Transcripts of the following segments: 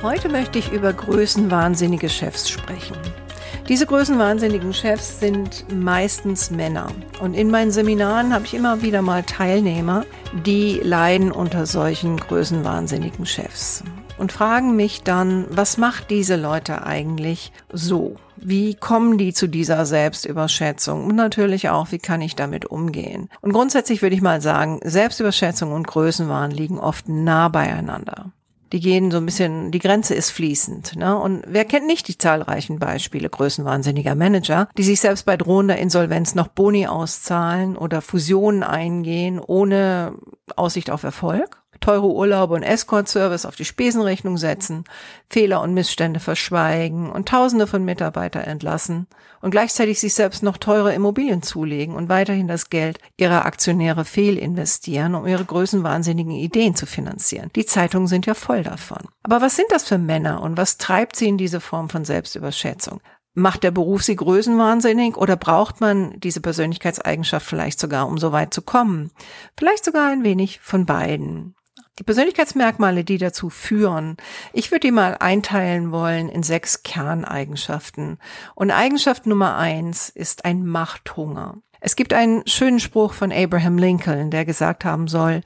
Heute möchte ich über größenwahnsinnige Chefs sprechen. Diese größenwahnsinnigen Chefs sind meistens Männer. Und in meinen Seminaren habe ich immer wieder mal Teilnehmer, die leiden unter solchen größenwahnsinnigen Chefs und fragen mich dann, was macht diese Leute eigentlich so? Wie kommen die zu dieser Selbstüberschätzung? Und natürlich auch, wie kann ich damit umgehen? Und grundsätzlich würde ich mal sagen, Selbstüberschätzung und Größenwahn liegen oft nah beieinander. Die gehen so ein bisschen, die Grenze ist fließend. Ne? Und wer kennt nicht die zahlreichen Beispiele größenwahnsinniger Manager, die sich selbst bei drohender Insolvenz noch Boni auszahlen oder Fusionen eingehen ohne Aussicht auf Erfolg? Teure Urlaube und Escort-Service auf die Spesenrechnung setzen, Fehler und Missstände verschweigen und Tausende von Mitarbeiter entlassen und gleichzeitig sich selbst noch teure Immobilien zulegen und weiterhin das Geld ihrer Aktionäre fehlinvestieren, um ihre größenwahnsinnigen Ideen zu finanzieren. Die Zeitungen sind ja voll davon. Aber was sind das für Männer und was treibt sie in diese Form von Selbstüberschätzung? Macht der Beruf sie größenwahnsinnig oder braucht man diese Persönlichkeitseigenschaft vielleicht sogar, um so weit zu kommen? Vielleicht sogar ein wenig von beiden. Die Persönlichkeitsmerkmale, die dazu führen, ich würde die mal einteilen wollen in sechs Kerneigenschaften. Und Eigenschaft Nummer eins ist ein Machthunger. Es gibt einen schönen Spruch von Abraham Lincoln, der gesagt haben soll,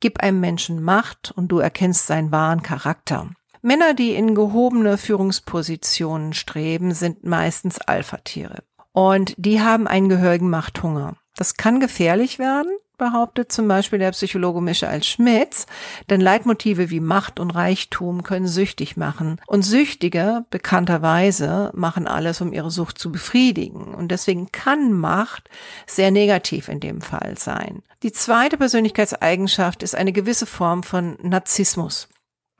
gib einem Menschen Macht und du erkennst seinen wahren Charakter. Männer, die in gehobene Führungspositionen streben, sind meistens Alpha-Tiere. Und die haben einen gehörigen Machthunger. Das kann gefährlich werden, behauptet zum Beispiel der Psychologe Michael Schmitz, denn Leitmotive wie Macht und Reichtum können süchtig machen. Und Süchtige, bekannterweise, machen alles, um ihre Sucht zu befriedigen. Und deswegen kann Macht sehr negativ in dem Fall sein. Die zweite Persönlichkeitseigenschaft ist eine gewisse Form von Narzissmus.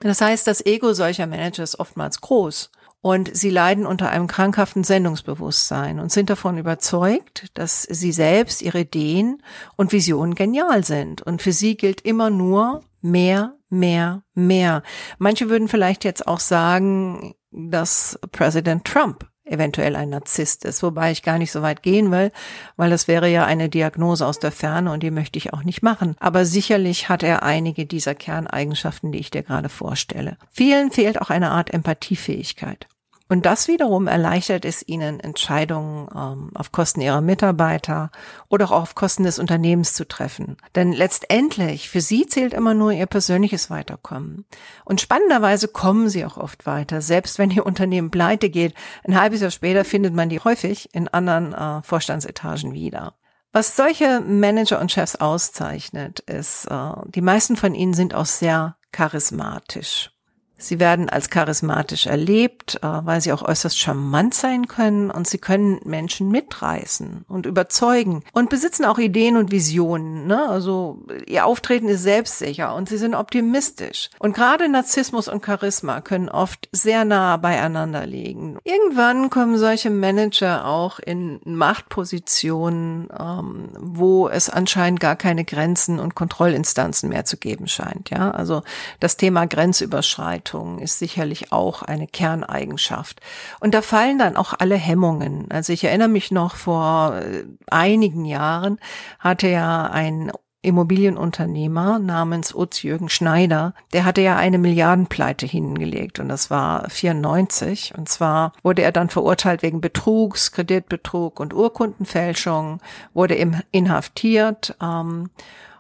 Das heißt, das Ego solcher Manager ist oftmals groß. Und sie leiden unter einem krankhaften Sendungsbewusstsein und sind davon überzeugt, dass sie selbst, ihre Ideen und Visionen genial sind. Und für sie gilt immer nur mehr, mehr, mehr. Manche würden vielleicht jetzt auch sagen, dass Präsident Trump eventuell ein Narzisst ist, wobei ich gar nicht so weit gehen will, weil das wäre ja eine Diagnose aus der Ferne und die möchte ich auch nicht machen. Aber sicherlich hat er einige dieser Kerneigenschaften, die ich dir gerade vorstelle. Vielen fehlt auch eine Art Empathiefähigkeit. Und das wiederum erleichtert es ihnen, Entscheidungen ähm, auf Kosten ihrer Mitarbeiter oder auch auf Kosten des Unternehmens zu treffen. Denn letztendlich, für sie zählt immer nur ihr persönliches Weiterkommen. Und spannenderweise kommen sie auch oft weiter. Selbst wenn ihr Unternehmen pleite geht, ein halbes Jahr später findet man die häufig in anderen äh, Vorstandsetagen wieder. Was solche Manager und Chefs auszeichnet, ist, äh, die meisten von ihnen sind auch sehr charismatisch. Sie werden als charismatisch erlebt, äh, weil sie auch äußerst charmant sein können und sie können Menschen mitreißen und überzeugen und besitzen auch Ideen und Visionen. Ne? Also ihr Auftreten ist selbstsicher und sie sind optimistisch. Und gerade Narzissmus und Charisma können oft sehr nah beieinander liegen. Irgendwann kommen solche Manager auch in Machtpositionen, ähm, wo es anscheinend gar keine Grenzen und Kontrollinstanzen mehr zu geben scheint. Ja, also das Thema Grenzüberschreitung Haltung ist sicherlich auch eine Kerneigenschaft. Und da fallen dann auch alle Hemmungen. Also ich erinnere mich noch vor äh, einigen Jahren hatte ja ein Immobilienunternehmer namens Utz Jürgen Schneider, der hatte ja eine Milliardenpleite hingelegt und das war 94 und zwar wurde er dann verurteilt wegen Betrugs, Kreditbetrug und Urkundenfälschung, wurde inhaftiert ähm,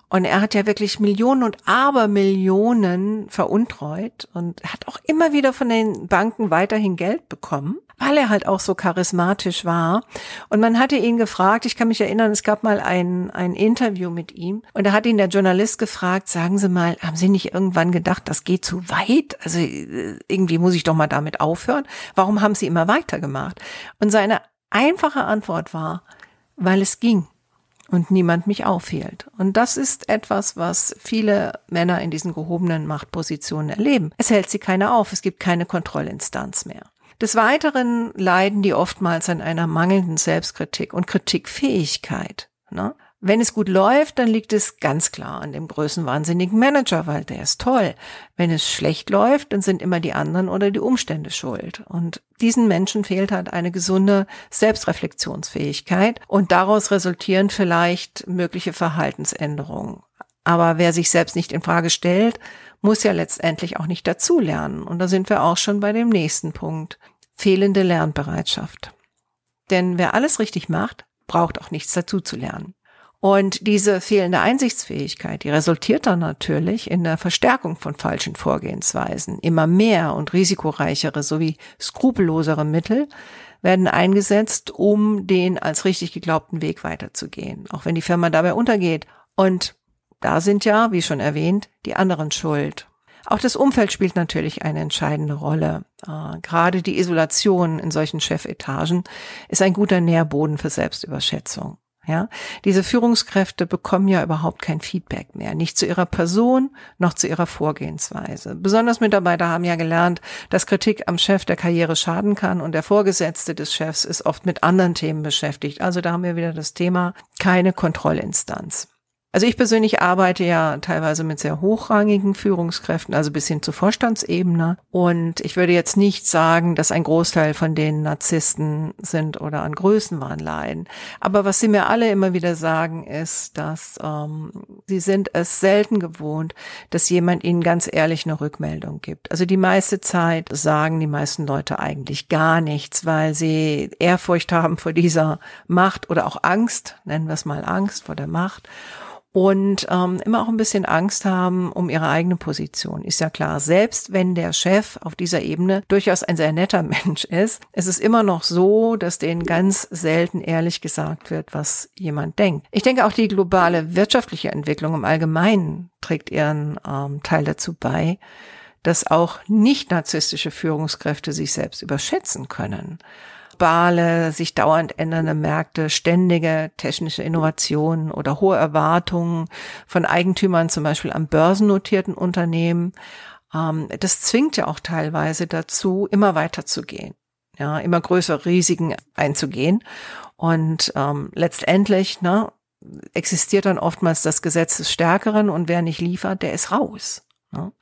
und er hat ja wirklich Millionen und Abermillionen veruntreut und hat auch immer wieder von den Banken weiterhin Geld bekommen, weil er halt auch so charismatisch war. Und man hatte ihn gefragt, ich kann mich erinnern, es gab mal ein, ein Interview mit ihm und da hat ihn der Journalist gefragt, sagen Sie mal, haben Sie nicht irgendwann gedacht, das geht zu weit? Also äh, irgendwie muss ich doch mal damit aufhören. Warum haben Sie immer weitergemacht? Und seine einfache Antwort war, weil es ging und niemand mich aufhielt. Und das ist etwas, was viele Männer in diesen gehobenen Machtpositionen erleben. Es hält sie keiner auf, es gibt keine Kontrollinstanz mehr. Des Weiteren leiden die oftmals an einer mangelnden Selbstkritik und Kritikfähigkeit. Ne? Wenn es gut läuft, dann liegt es ganz klar an dem größenwahnsinnigen Manager, weil der ist toll. Wenn es schlecht läuft, dann sind immer die anderen oder die Umstände schuld. Und diesen Menschen fehlt halt eine gesunde Selbstreflexionsfähigkeit und daraus resultieren vielleicht mögliche Verhaltensänderungen. Aber wer sich selbst nicht in Frage stellt, muss ja letztendlich auch nicht dazulernen. Und da sind wir auch schon bei dem nächsten Punkt. Fehlende Lernbereitschaft. Denn wer alles richtig macht, braucht auch nichts dazu zu lernen. Und diese fehlende Einsichtsfähigkeit, die resultiert dann natürlich in der Verstärkung von falschen Vorgehensweisen. Immer mehr und risikoreichere sowie skrupellosere Mittel werden eingesetzt, um den als richtig geglaubten Weg weiterzugehen, auch wenn die Firma dabei untergeht. Und da sind ja, wie schon erwähnt, die anderen schuld. Auch das Umfeld spielt natürlich eine entscheidende Rolle. Äh, gerade die Isolation in solchen Chefetagen ist ein guter Nährboden für Selbstüberschätzung. Ja, diese Führungskräfte bekommen ja überhaupt kein Feedback mehr, nicht zu ihrer Person noch zu ihrer Vorgehensweise. Besonders Mitarbeiter haben ja gelernt, dass Kritik am Chef der Karriere schaden kann und der Vorgesetzte des Chefs ist oft mit anderen Themen beschäftigt. Also da haben wir wieder das Thema keine Kontrollinstanz. Also ich persönlich arbeite ja teilweise mit sehr hochrangigen Führungskräften, also bis hin zur Vorstandsebene. Und ich würde jetzt nicht sagen, dass ein Großteil von denen Narzissten sind oder an Größenwahn leiden. Aber was sie mir alle immer wieder sagen, ist, dass ähm, sie sind es selten gewohnt, dass jemand ihnen ganz ehrlich eine Rückmeldung gibt. Also die meiste Zeit sagen die meisten Leute eigentlich gar nichts, weil sie Ehrfurcht haben vor dieser Macht oder auch Angst, nennen wir es mal Angst vor der Macht und ähm, immer auch ein bisschen Angst haben um ihre eigene Position. Ist ja klar, selbst wenn der Chef auf dieser Ebene durchaus ein sehr netter Mensch ist, es ist immer noch so, dass denen ganz selten ehrlich gesagt wird, was jemand denkt. Ich denke auch die globale wirtschaftliche Entwicklung im Allgemeinen trägt ihren ähm, Teil dazu bei, dass auch nicht narzisstische Führungskräfte sich selbst überschätzen können globale, sich dauernd ändernde Märkte, ständige technische Innovationen oder hohe Erwartungen von Eigentümern zum Beispiel an börsennotierten Unternehmen. Ähm, das zwingt ja auch teilweise dazu, immer weiter zu gehen, ja, immer größere Risiken einzugehen. Und ähm, letztendlich ne, existiert dann oftmals das Gesetz des Stärkeren und wer nicht liefert, der ist raus. Ne?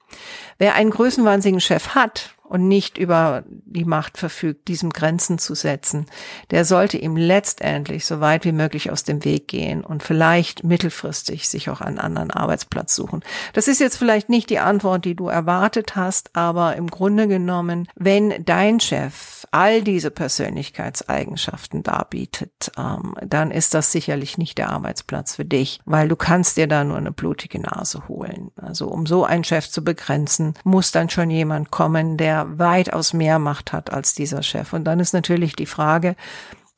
Wer einen größenwahnsinnigen Chef hat, und nicht über die Macht verfügt, diesem Grenzen zu setzen, der sollte ihm letztendlich so weit wie möglich aus dem Weg gehen und vielleicht mittelfristig sich auch einen anderen Arbeitsplatz suchen. Das ist jetzt vielleicht nicht die Antwort, die du erwartet hast, aber im Grunde genommen, wenn dein Chef all diese Persönlichkeitseigenschaften darbietet, ähm, dann ist das sicherlich nicht der Arbeitsplatz für dich, weil du kannst dir da nur eine blutige Nase holen. Also um so einen Chef zu begrenzen, muss dann schon jemand kommen, der weitaus mehr Macht hat als dieser Chef. Und dann ist natürlich die Frage,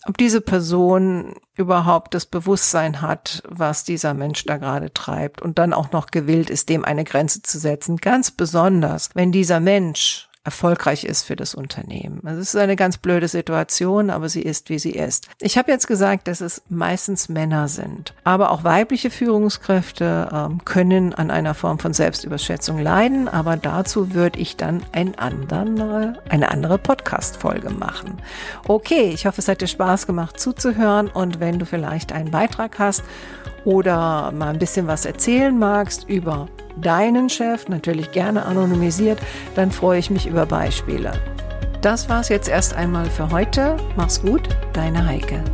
ob diese Person überhaupt das Bewusstsein hat, was dieser Mensch da gerade treibt und dann auch noch gewillt ist, dem eine Grenze zu setzen. Ganz besonders, wenn dieser Mensch erfolgreich ist für das Unternehmen. Also es ist eine ganz blöde Situation, aber sie ist, wie sie ist. Ich habe jetzt gesagt, dass es meistens Männer sind, aber auch weibliche Führungskräfte ähm, können an einer Form von Selbstüberschätzung leiden, aber dazu würde ich dann ein andere, eine andere Podcast-Folge machen. Okay, ich hoffe, es hat dir Spaß gemacht zuzuhören und wenn du vielleicht einen Beitrag hast oder mal ein bisschen was erzählen magst über deinen Chef, natürlich gerne anonymisiert, dann freue ich mich über Beispiele. Das war's jetzt erst einmal für heute. Mach's gut, deine Heike.